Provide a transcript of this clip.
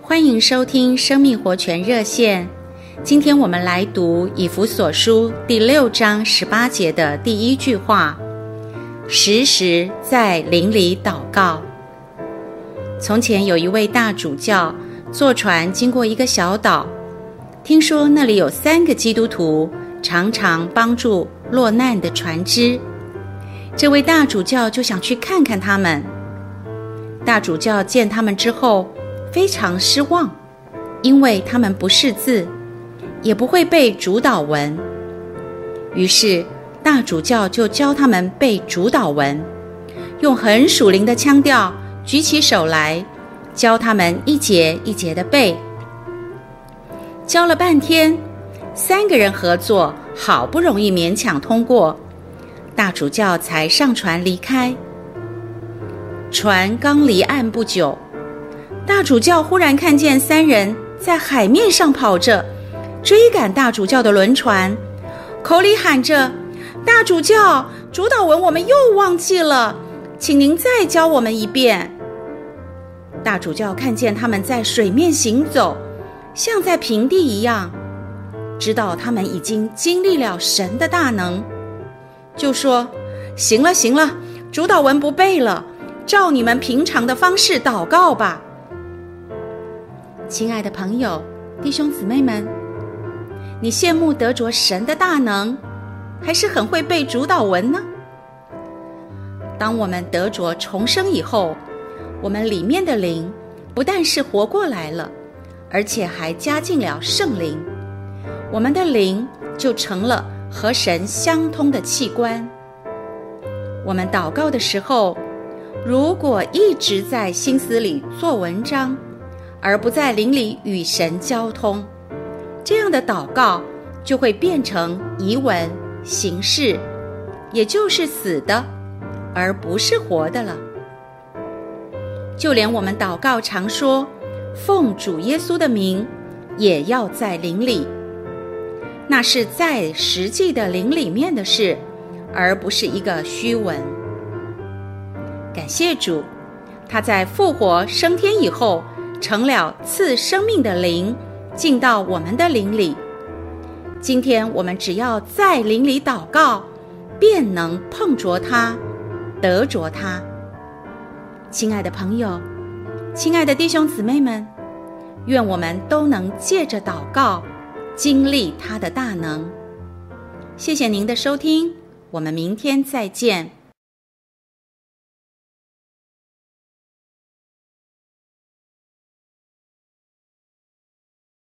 欢迎收听生命活泉热线。今天我们来读以弗所书第六章十八节的第一句话：“时时在灵里祷告。”从前有一位大主教坐船经过一个小岛，听说那里有三个基督徒常常帮助落难的船只。这位大主教就想去看看他们。大主教见他们之后非常失望，因为他们不识字，也不会背主祷文。于是大主教就教他们背主祷文，用很属灵的腔调举起手来，教他们一节一节的背。教了半天，三个人合作，好不容易勉强通过。大主教才上船离开。船刚离岸不久，大主教忽然看见三人在海面上跑着，追赶大主教的轮船，口里喊着：“大主教，主祷文我们又忘记了，请您再教我们一遍。”大主教看见他们在水面行走，像在平地一样，知道他们已经经历了神的大能。就说：“行了，行了，主祷文不背了，照你们平常的方式祷告吧。”亲爱的朋友、弟兄姊妹们，你羡慕得着神的大能，还是很会背主祷文呢？当我们得着重生以后，我们里面的灵不但是活过来了，而且还加进了圣灵，我们的灵就成了。和神相通的器官。我们祷告的时候，如果一直在心思里做文章，而不在灵里与神交通，这样的祷告就会变成遗文形式，也就是死的，而不是活的了。就连我们祷告常说“奉主耶稣的名”，也要在灵里。那是在实际的灵里面的事，而不是一个虚文。感谢主，他在复活升天以后，成了赐生命的灵，进到我们的灵里。今天我们只要在灵里祷告，便能碰着他，得着他。亲爱的朋友，亲爱的弟兄姊妹们，愿我们都能借着祷告。经历他的大能，谢谢您的收听，我们明天再见。